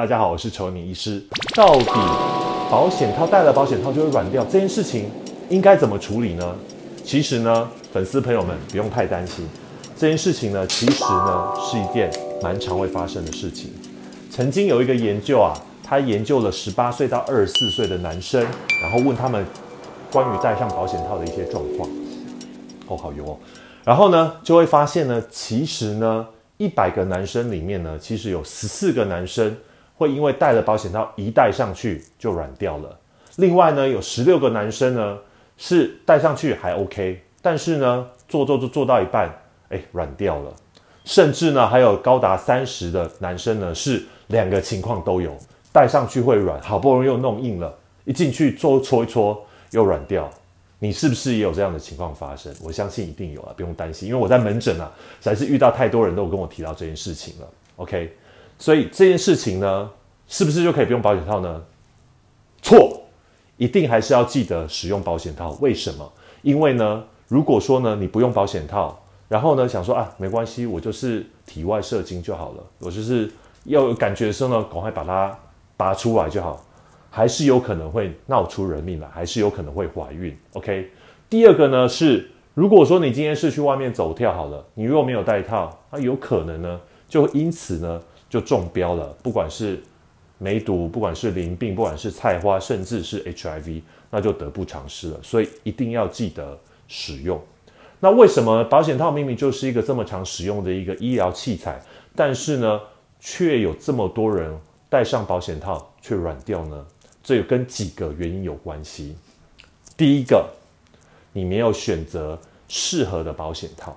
大家好，我是丑女医师。到底保险套戴了保险套就会软掉这件事情应该怎么处理呢？其实呢，粉丝朋友们不用太担心，这件事情呢，其实呢是一件蛮常会发生的事情。曾经有一个研究啊，他研究了十八岁到二十四岁的男生，然后问他们关于戴上保险套的一些状况。哦，好油哦。然后呢，就会发现呢，其实呢，一百个男生里面呢，其实有十四个男生会因为戴了保险套一戴上去就软掉了。另外呢，有十六个男生呢是戴上去还 OK，但是呢，做做做做到一半，哎，软掉了。甚至呢，还有高达三十的男生呢是两个情况都有，戴上去会软，好不容易又弄硬了，一进去搓搓一搓又软掉。你是不是也有这样的情况发生？我相信一定有啊，不用担心，因为我在门诊啊，实在是遇到太多人都跟我提到这件事情了。OK，所以这件事情呢，是不是就可以不用保险套呢？错，一定还是要记得使用保险套。为什么？因为呢，如果说呢你不用保险套，然后呢想说啊没关系，我就是体外射精就好了，我就是要有感觉的时候呢，赶快把它拔出来就好。还是有可能会闹出人命来，还是有可能会怀孕。OK，第二个呢是，如果说你今天是去外面走跳好了，你如果没有带套，那有可能呢就因此呢就中标了，不管是梅毒，不管是淋病，不管是菜花，甚至是 HIV，那就得不偿失了。所以一定要记得使用。那为什么保险套明明就是一个这么常使用的一个医疗器材，但是呢却有这么多人戴上保险套却软掉呢？这有跟几个原因有关系。第一个，你没有选择适合的保险套，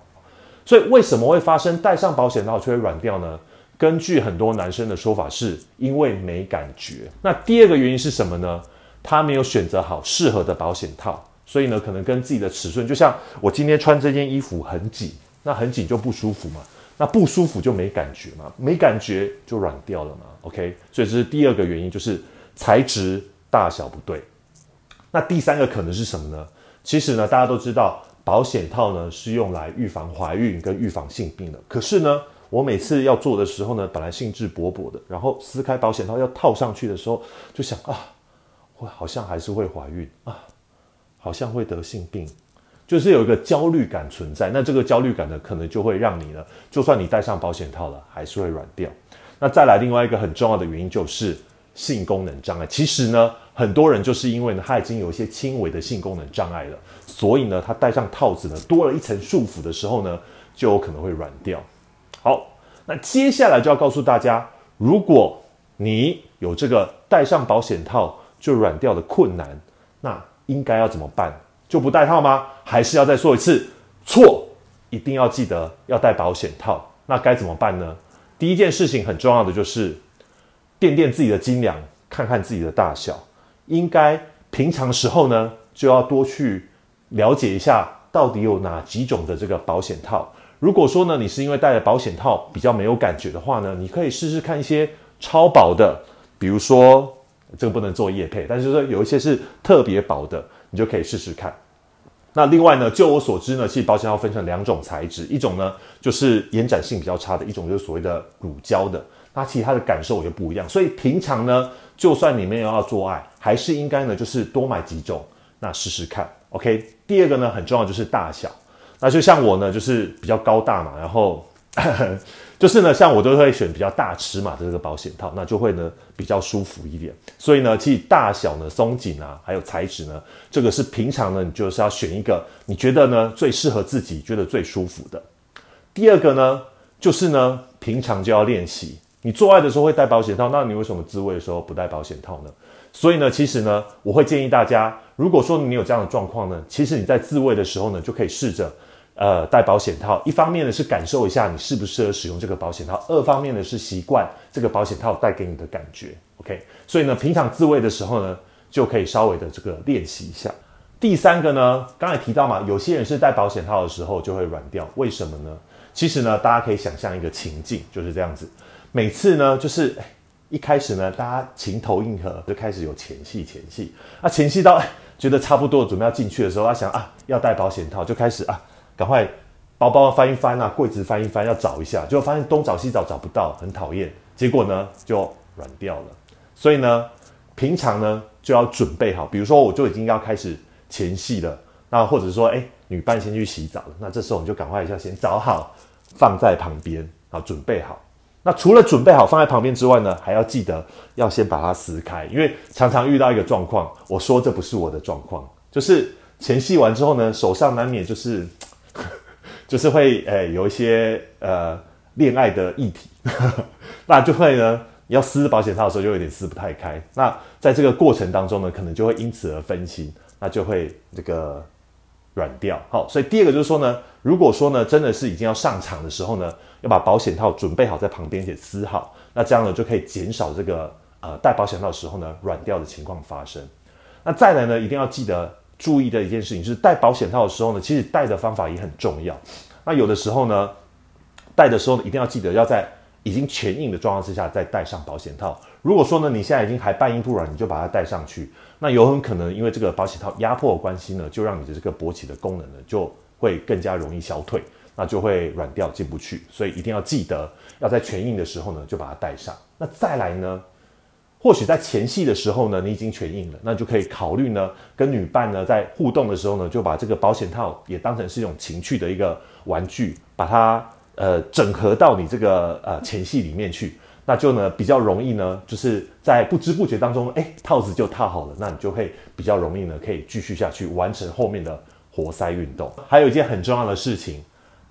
所以为什么会发生戴上保险套却会软掉呢？根据很多男生的说法，是因为没感觉。那第二个原因是什么呢？他没有选择好适合的保险套，所以呢，可能跟自己的尺寸，就像我今天穿这件衣服很紧，那很紧就不舒服嘛，那不舒服就没感觉嘛，没感觉就软掉了嘛。OK，所以这是第二个原因，就是。材质大小不对，那第三个可能是什么呢？其实呢，大家都知道保险套呢是用来预防怀孕跟预防性病的。可是呢，我每次要做的时候呢，本来兴致勃勃的，然后撕开保险套要套上去的时候，就想啊，我好像还是会怀孕啊，好像会得性病，就是有一个焦虑感存在。那这个焦虑感呢，可能就会让你呢，就算你戴上保险套了，还是会软掉。那再来另外一个很重要的原因就是。性功能障碍，其实呢，很多人就是因为呢，他已经有一些轻微的性功能障碍了，所以呢，他戴上套子呢，多了一层束缚的时候呢，就有可能会软掉。好，那接下来就要告诉大家，如果你有这个戴上保险套就软掉的困难，那应该要怎么办？就不戴套吗？还是要再说一次？错，一定要记得要戴保险套。那该怎么办呢？第一件事情很重要的就是。垫垫自己的斤两，看看自己的大小，应该平常时候呢就要多去了解一下，到底有哪几种的这个保险套。如果说呢你是因为戴了保险套比较没有感觉的话呢，你可以试试看一些超薄的，比如说这个不能做叶配，但是说有一些是特别薄的，你就可以试试看。那另外呢，就我所知呢，其实保险套分成两种材质，一种呢就是延展性比较差的，一种就是所谓的乳胶的。那其他的感受也不一样，所以平常呢，就算你没有要做爱，还是应该呢，就是多买几种，那试试看。OK，第二个呢，很重要就是大小。那就像我呢，就是比较高大嘛，然后 就是呢，像我都会选比较大尺码的这个保险套，那就会呢比较舒服一点。所以呢，其实大小呢、松紧啊，还有材质呢，这个是平常呢，你就是要选一个你觉得呢最适合自己、觉得最舒服的。第二个呢，就是呢，平常就要练习。你做爱的时候会戴保险套，那你为什么自慰的时候不戴保险套呢？所以呢，其实呢，我会建议大家，如果说你有这样的状况呢，其实你在自慰的时候呢，就可以试着，呃，戴保险套。一方面呢是感受一下你适不适合使用这个保险套，二方面呢是习惯这个保险套带给你的感觉。OK，所以呢，平常自慰的时候呢，就可以稍微的这个练习一下。第三个呢，刚才提到嘛，有些人是戴保险套的时候就会软掉，为什么呢？其实呢，大家可以想象一个情境，就是这样子。每次呢，就是一开始呢，大家情投意合，就开始有前戏，前戏。那前戏到觉得差不多，准备要进去的时候，他想啊，要戴保险套，就开始啊，赶快包包翻一翻啊，柜子翻一翻，要找一下，结果发现东找西找找不到，很讨厌。结果呢，就软掉了。所以呢，平常呢就要准备好，比如说我就已经要开始前戏了，那或者说哎女伴先去洗澡了，那这时候你就赶快一下先找好放在旁边啊，准备好。那除了准备好放在旁边之外呢，还要记得要先把它撕开，因为常常遇到一个状况，我说这不是我的状况，就是前戏完之后呢，手上难免就是就是会诶有一些呃恋爱的议题，那就会呢要撕保险套的时候就有点撕不太开，那在这个过程当中呢，可能就会因此而分心，那就会这个软掉。好，所以第二个就是说呢，如果说呢真的是已经要上场的时候呢。要把保险套准备好在旁边且撕好，那这样呢就可以减少这个呃戴保险套的时候呢软掉的情况发生。那再来呢，一定要记得注意的一件事情就是戴保险套的时候呢，其实戴的方法也很重要。那有的时候呢，戴的时候呢，一定要记得要在已经全硬的状况之下再戴上保险套。如果说呢你现在已经还半硬不软，你就把它戴上去，那有很可能因为这个保险套压迫的关系呢，就让你的这个勃起的功能呢就会更加容易消退。那就会软掉进不去，所以一定要记得要在全硬的时候呢就把它戴上。那再来呢，或许在前戏的时候呢你已经全硬了，那就可以考虑呢跟女伴呢在互动的时候呢就把这个保险套也当成是一种情趣的一个玩具，把它呃整合到你这个呃前戏里面去，那就呢比较容易呢就是在不知不觉当中哎套子就套好了，那你就会比较容易呢可以继续下去完成后面的活塞运动。还有一件很重要的事情。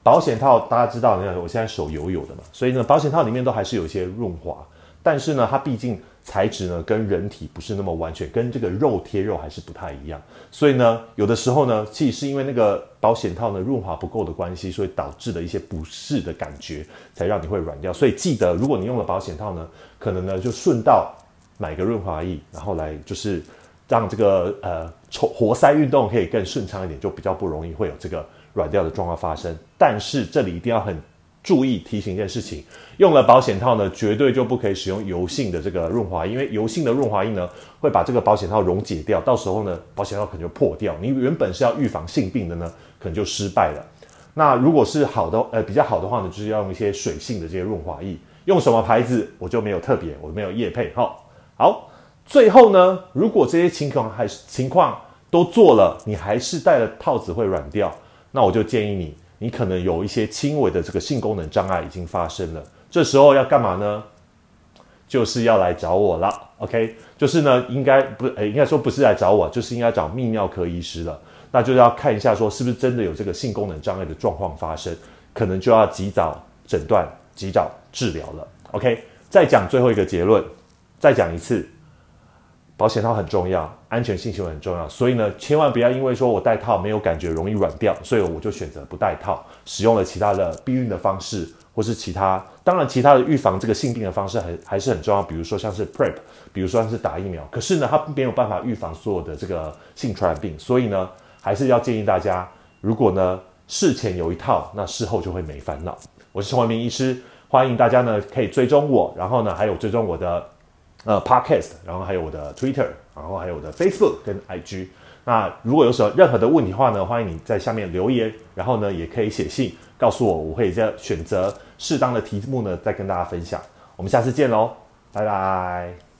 保险套大家知道，你看我现在手油油的嘛，所以呢，保险套里面都还是有一些润滑，但是呢，它毕竟材质呢跟人体不是那么完全，跟这个肉贴肉还是不太一样，所以呢，有的时候呢，其实是因为那个保险套呢润滑不够的关系，所以导致的一些不适的感觉，才让你会软掉。所以记得，如果你用了保险套呢，可能呢就顺道买个润滑液，然后来就是让这个呃抽活塞运动可以更顺畅一点，就比较不容易会有这个。软掉的状况发生，但是这里一定要很注意提醒一件事情：用了保险套呢，绝对就不可以使用油性的这个润滑液，因为油性的润滑液呢会把这个保险套溶解掉，到时候呢保险套可能就破掉。你原本是要预防性病的呢，可能就失败了。那如果是好的，呃比较好的话呢，就是要用一些水性的这些润滑液。用什么牌子我就没有特别，我没有液配。哈，好，最后呢，如果这些情况还是情况都做了，你还是戴了套子会软掉。那我就建议你，你可能有一些轻微的这个性功能障碍已经发生了，这时候要干嘛呢？就是要来找我了，OK？就是呢，应该不，诶，应该说不是来找我，就是应该找泌尿科医师了。那就要看一下，说是不是真的有这个性功能障碍的状况发生，可能就要及早诊断、及早治疗了，OK？再讲最后一个结论，再讲一次。保险套很重要，安全性行为很重要，所以呢，千万不要因为说我戴套没有感觉，容易软掉，所以我就选择不戴套，使用了其他的避孕的方式，或是其他，当然其他的预防这个性病的方式还还是很重要，比如说像是 Prep，比如说像是打疫苗，可是呢，它没有办法预防所有的这个性传染病，所以呢，还是要建议大家，如果呢事前有一套，那事后就会没烦恼。我是陈文明医师，欢迎大家呢可以追踪我，然后呢还有追踪我的。呃，Podcast，然后还有我的 Twitter，然后还有我的 Facebook 跟 IG。那如果有什么任何的问题的话呢，欢迎你在下面留言，然后呢也可以写信告诉我，我会再选择适当的题目呢再跟大家分享。我们下次见喽，拜拜。